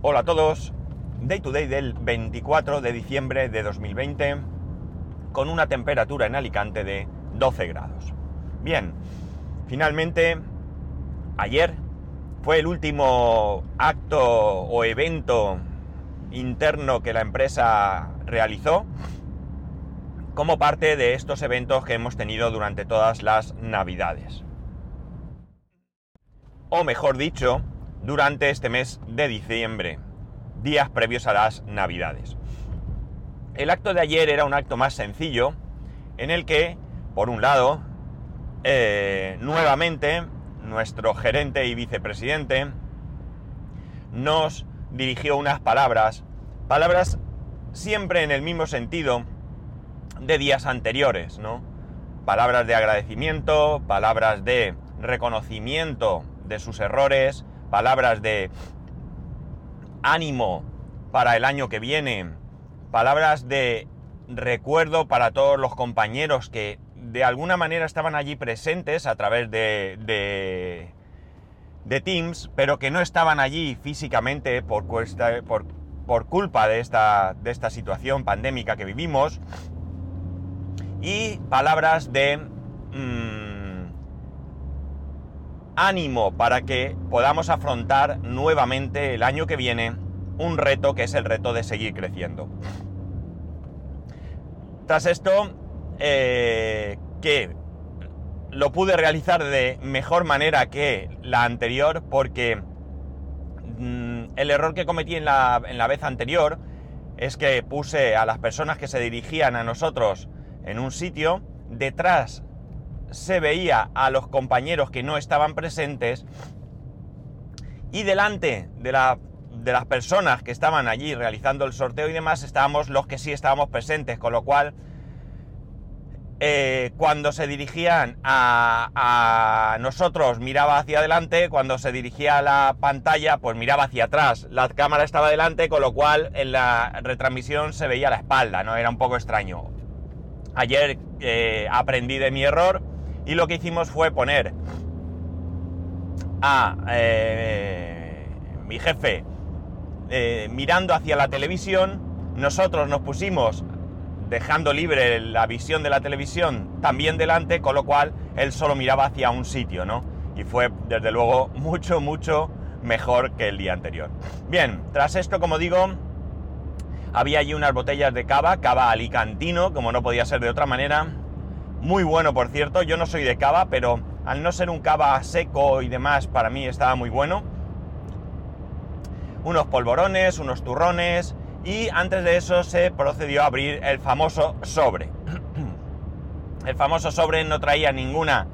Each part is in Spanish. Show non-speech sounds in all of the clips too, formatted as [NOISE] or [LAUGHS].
Hola a todos, Day to Day del 24 de diciembre de 2020 con una temperatura en Alicante de 12 grados. Bien, finalmente ayer fue el último acto o evento interno que la empresa realizó como parte de estos eventos que hemos tenido durante todas las navidades. O mejor dicho, durante este mes de diciembre, días previos a las Navidades. El acto de ayer era un acto más sencillo, en el que, por un lado, eh, nuevamente nuestro gerente y vicepresidente nos dirigió unas palabras, palabras siempre en el mismo sentido de días anteriores, ¿no? Palabras de agradecimiento, palabras de reconocimiento de sus errores, palabras de ánimo para el año que viene, palabras de recuerdo para todos los compañeros que de alguna manera estaban allí presentes a través de, de, Teams, pero que no estaban allí físicamente por, por, por culpa de esta, de esta situación pandémica que vivimos. Y palabras de... Mmm, ánimo para que podamos afrontar nuevamente el año que viene un reto que es el reto de seguir creciendo. Tras esto, eh, que lo pude realizar de mejor manera que la anterior porque mm, el error que cometí en la, en la vez anterior es que puse a las personas que se dirigían a nosotros en un sitio detrás se veía a los compañeros que no estaban presentes y delante de, las personas que estaban allí realizando el sorteo y demás estábamos los que sí estábamos presentes, con lo cual eh, cuando se dirigían a, a, nosotros miraba hacia adelante, cuando se dirigía a la pantalla pues miraba hacia atrás. La cámara estaba delante, con lo cual en la retransmisión se veía la espalda, ¿no? Era un poco extraño. Ayer eh, aprendí de mi error y lo que hicimos fue poner a eh, mi jefe eh, mirando hacia la televisión, nosotros nos pusimos dejando libre la visión de la televisión también delante, con lo cual él solo miraba hacia un sitio, ¿no? Y fue, desde luego, [LAUGHS] mucho, mucho mejor que el día anterior. Bien, tras esto, como digo, había allí unas botellas de cava, cava alicantino, como no podía ser de otra manera, muy bueno, por cierto. Yo no soy de cava, pero al no ser un cava seco y demás, para mí estaba muy bueno. Unos polvorones, unos turrones. Y antes de eso se procedió a abrir el famoso sobre. [CLEARS THROAT] el famoso sobre no traía ninguna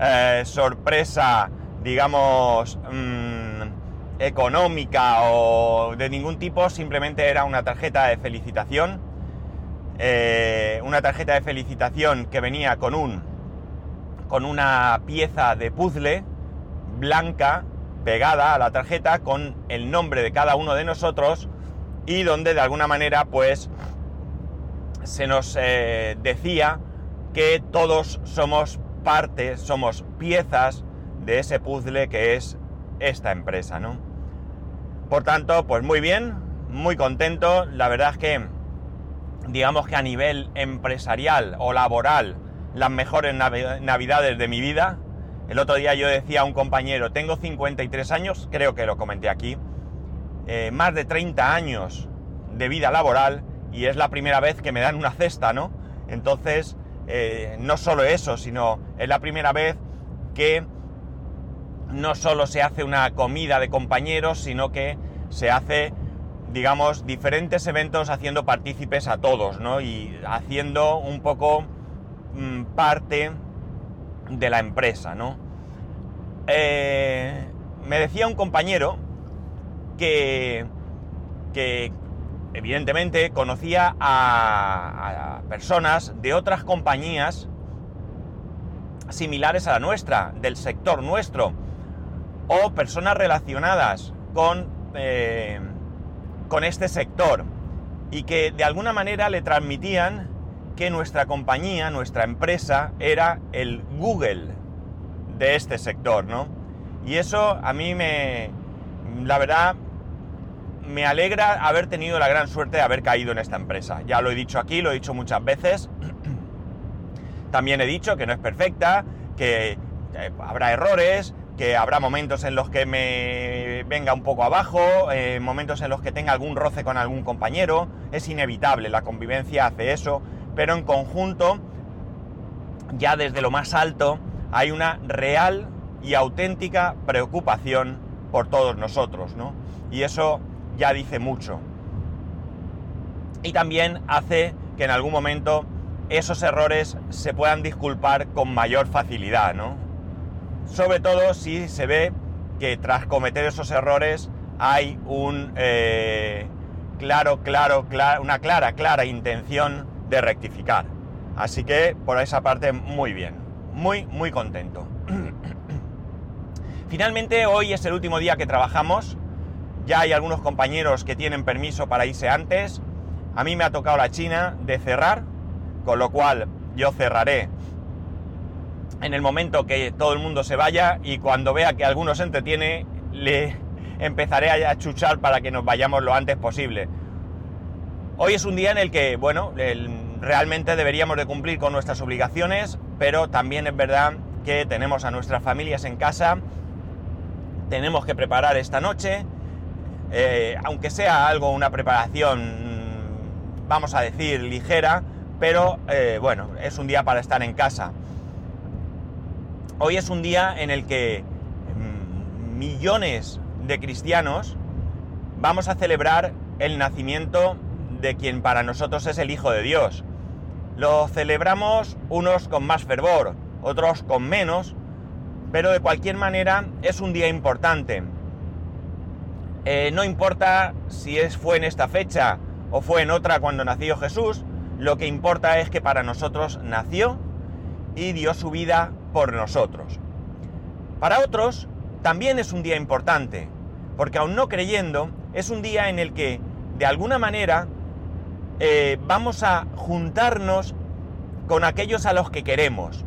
eh, sorpresa, digamos, mm, económica o de ningún tipo. Simplemente era una tarjeta de felicitación eh, una tarjeta de felicitación que venía con un con una pieza de puzzle blanca pegada a la tarjeta con el nombre de cada uno de nosotros y donde de alguna manera pues se nos eh, decía que todos somos parte, somos piezas de ese puzzle que es esta empresa, ¿no? Por tanto, pues muy bien, muy contento, la verdad es que digamos que a nivel empresarial o laboral, las mejores navidades de mi vida. El otro día yo decía a un compañero, tengo 53 años, creo que lo comenté aquí, eh, más de 30 años de vida laboral y es la primera vez que me dan una cesta, ¿no? Entonces, eh, no solo eso, sino es la primera vez que no solo se hace una comida de compañeros, sino que se hace digamos, diferentes eventos haciendo partícipes a todos, ¿no? Y haciendo un poco mm, parte de la empresa, ¿no? Eh, me decía un compañero que, que evidentemente conocía a, personas de otras compañías similares a la nuestra, del sector nuestro, o personas relacionadas con eh, con este sector y que de alguna manera le transmitían que nuestra compañía, nuestra empresa, era el Google de este sector, ¿no? Y eso a mí me, la verdad, me alegra haber tenido la gran suerte de haber caído en esta empresa. Ya lo he dicho aquí, lo he dicho muchas veces. [CLEARS THROAT] También he dicho que no es perfecta, que eh, habrá errores, que habrá momentos en los que me venga un poco abajo, eh, momentos en los que tenga algún roce con algún compañero. Es inevitable, la convivencia hace eso, pero en conjunto, ya desde lo más alto, hay una real y auténtica preocupación por todos nosotros, ¿no? Y eso ya dice mucho. Y también hace que en algún momento esos errores se puedan disculpar con mayor facilidad, ¿no? Sobre todo si se ve que tras cometer esos errores hay un eh, claro, claro, una clara, clara intención de rectificar. Así que por esa parte muy bien, muy, muy contento. [CLEARS THROAT] Finalmente hoy es el último día que trabajamos. Ya hay algunos compañeros que tienen permiso para irse antes. A mí me ha tocado la China de cerrar, con lo cual yo cerraré en el momento que todo el mundo se vaya y cuando vea que alguno se entretiene, le [LAUGHS] empezaré a chuchar para que nos vayamos lo antes posible. Hoy es un día en el que, bueno, realmente deberíamos de cumplir con nuestras obligaciones, pero también es verdad que tenemos a nuestras familias en casa, tenemos que preparar esta noche, eh, aunque sea algo, una preparación, vamos a decir, ligera, pero eh, bueno, es un día para estar en casa. Hoy es un día en el que mm, millones de cristianos vamos a celebrar el nacimiento de quien para nosotros es el Hijo de Dios. Lo celebramos unos con más fervor, otros con menos, pero de cualquier manera es un día importante. Eh, no importa si es, fue en esta fecha o fue en otra cuando nació Jesús, lo que importa es que para nosotros nació y dio su vida por nosotros. Para otros también es un día importante, porque aún no creyendo, es un día en el que, de alguna manera, eh, vamos a juntarnos con aquellos a los que queremos.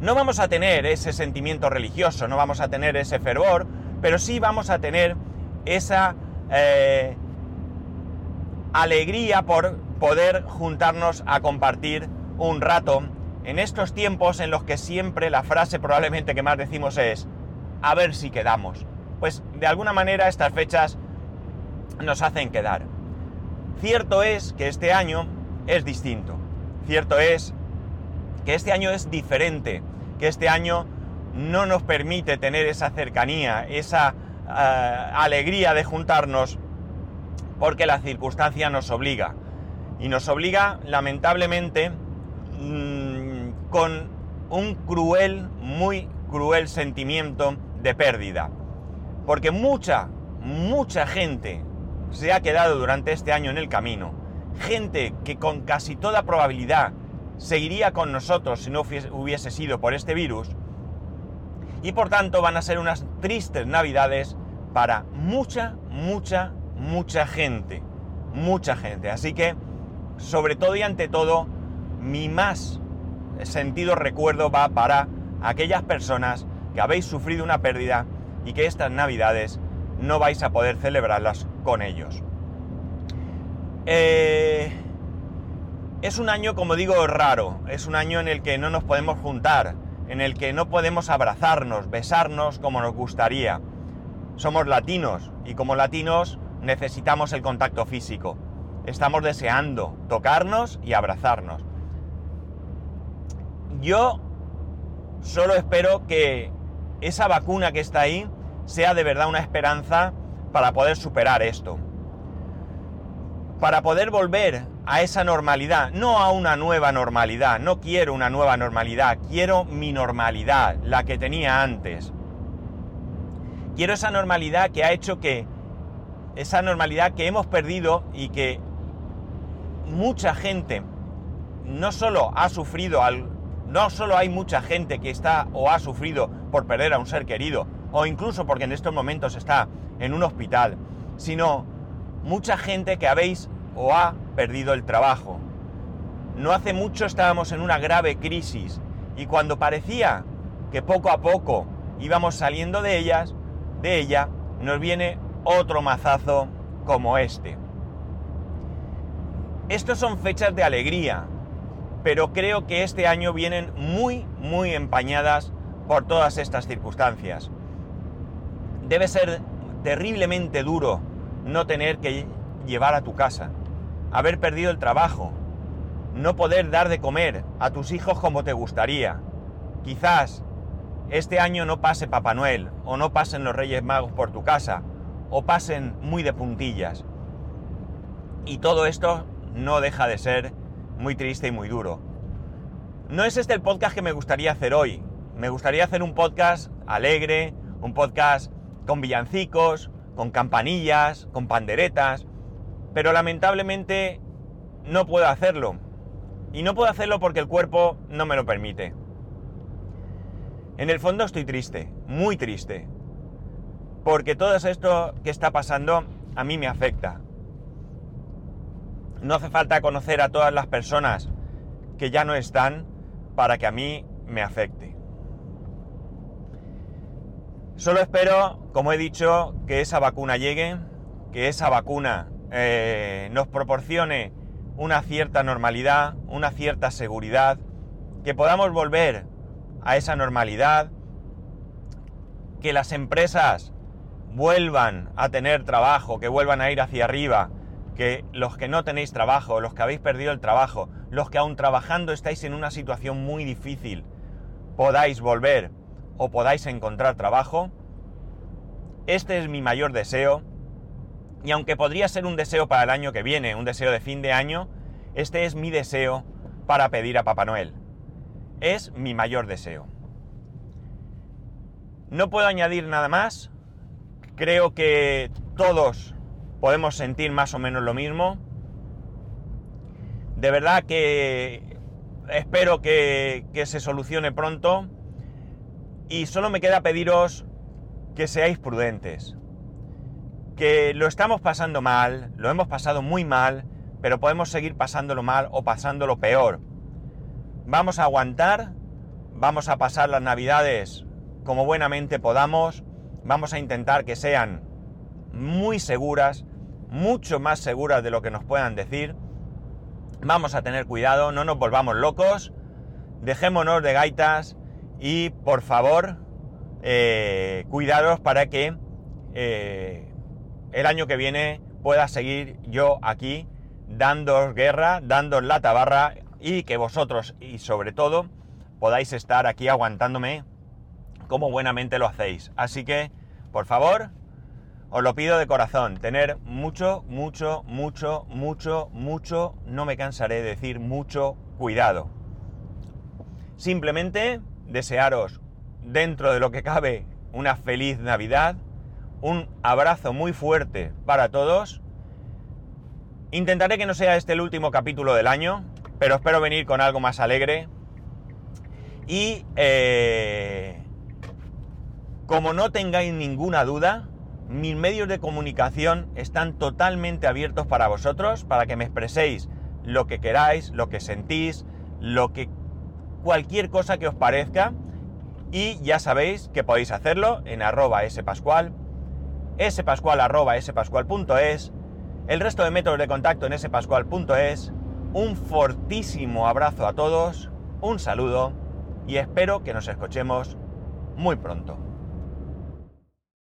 No vamos a tener ese sentimiento religioso, no vamos a tener ese fervor, pero sí vamos a tener esa eh, alegría por poder juntarnos a compartir un rato en estos tiempos en los que siempre la frase probablemente que más decimos es, a ver si quedamos. Pues de alguna manera estas fechas nos hacen quedar. Cierto es que este año es distinto. Cierto es que este año es diferente, que este año no nos permite tener esa cercanía, esa eh, alegría de juntarnos, porque la circunstancia nos obliga. Y nos obliga, lamentablemente, mm, con un cruel, muy cruel sentimiento de pérdida. Porque mucha, mucha gente se ha quedado durante este año en el camino. Gente que con casi toda probabilidad seguiría con nosotros si no hubiese sido por este virus. Y por tanto van a ser unas tristes navidades para mucha, mucha, mucha gente. Mucha gente. Así que, sobre todo y ante todo, mi más sentido recuerdo va para aquellas personas que habéis sufrido una pérdida y que estas navidades no vais a poder celebrarlas con ellos. Eh, es un año, como digo, raro. Es un año en el que no nos podemos juntar, en el que no podemos abrazarnos, besarnos como nos gustaría. Somos latinos y como latinos necesitamos el contacto físico. Estamos deseando tocarnos y abrazarnos. Yo solo espero que esa vacuna que está ahí sea de verdad una esperanza para poder superar esto. Para poder volver a esa normalidad, no a una nueva normalidad, no quiero una nueva normalidad, quiero mi normalidad, la que tenía antes. Quiero esa normalidad que ha hecho que, esa normalidad que hemos perdido y que mucha gente no solo ha sufrido al, no solo hay mucha gente que está o ha sufrido por perder a un ser querido, o incluso porque en estos momentos está en un hospital, sino mucha gente que habéis o ha perdido el trabajo. No hace mucho estábamos en una grave crisis y cuando parecía que poco a poco íbamos saliendo de ellas, de ella, nos viene otro mazazo como este. Estos son fechas de alegría, pero creo que este año vienen muy, muy empañadas por todas estas circunstancias. Debe ser terriblemente duro no tener que llevar a tu casa, haber perdido el trabajo, no poder dar de comer a tus hijos como te gustaría. Quizás este año no pase Papá Noel o no pasen los Reyes Magos por tu casa o pasen muy de puntillas. Y todo esto no deja de ser muy triste y muy duro. No es este el podcast que me gustaría hacer hoy. Me gustaría hacer un podcast alegre, un podcast con villancicos, con campanillas, con panderetas, pero lamentablemente no puedo hacerlo. Y no puedo hacerlo porque el cuerpo no me lo permite. En el fondo estoy triste, muy triste, porque todo esto que está pasando a mí me afecta. No hace falta conocer a todas las personas que ya no están para que a mí me afecte. Solo espero, como he dicho, que esa vacuna llegue, que esa vacuna eh, nos proporcione una cierta normalidad, una cierta seguridad, que podamos volver a esa normalidad, que las empresas vuelvan a tener trabajo, que vuelvan a ir hacia arriba, que los que no tenéis trabajo, los que habéis perdido el trabajo, los que aún trabajando estáis en una situación muy difícil, podáis volver o podáis encontrar trabajo. Este es mi mayor deseo. Y aunque podría ser un deseo para el año que viene, un deseo de fin de año, este es mi deseo para pedir a Papá Noel. Es mi mayor deseo. No puedo añadir nada más. Creo que todos podemos sentir más o menos lo mismo. De verdad que espero que, que se solucione pronto. Y solo me queda pediros que seáis prudentes. Que lo estamos pasando mal, lo hemos pasado muy mal, pero podemos seguir pasándolo mal o pasándolo peor. Vamos a aguantar, vamos a pasar las navidades como buenamente podamos, vamos a intentar que sean muy seguras, mucho más seguras de lo que nos puedan decir. Vamos a tener cuidado, no nos volvamos locos, dejémonos de gaitas y por favor, eh, para que eh, el año que viene pueda seguir yo aquí dándoos guerra, dándoos la tabarra y que vosotros y sobre todo podáis estar aquí aguantándome como buenamente lo hacéis. Así que, por favor, os lo pido de corazón, tener mucho, mucho, mucho, mucho, mucho, no me cansaré de decir mucho cuidado. Simplemente desearos, dentro de lo que cabe, una feliz Navidad, un abrazo muy fuerte para todos. Intentaré que no sea este el último capítulo del año, pero espero venir con algo más alegre. Y eh, como no tengáis ninguna duda, mis medios de comunicación están totalmente abiertos para vosotros, para que me expreséis lo que queráis, lo que sentís, lo que cualquier cosa que os parezca. Y ya sabéis que podéis hacerlo en arroba spascual, spascual arroba spascual.es, el resto de métodos de contacto en spascual.es. Un fortísimo abrazo a todos, un saludo y espero que nos escuchemos muy pronto.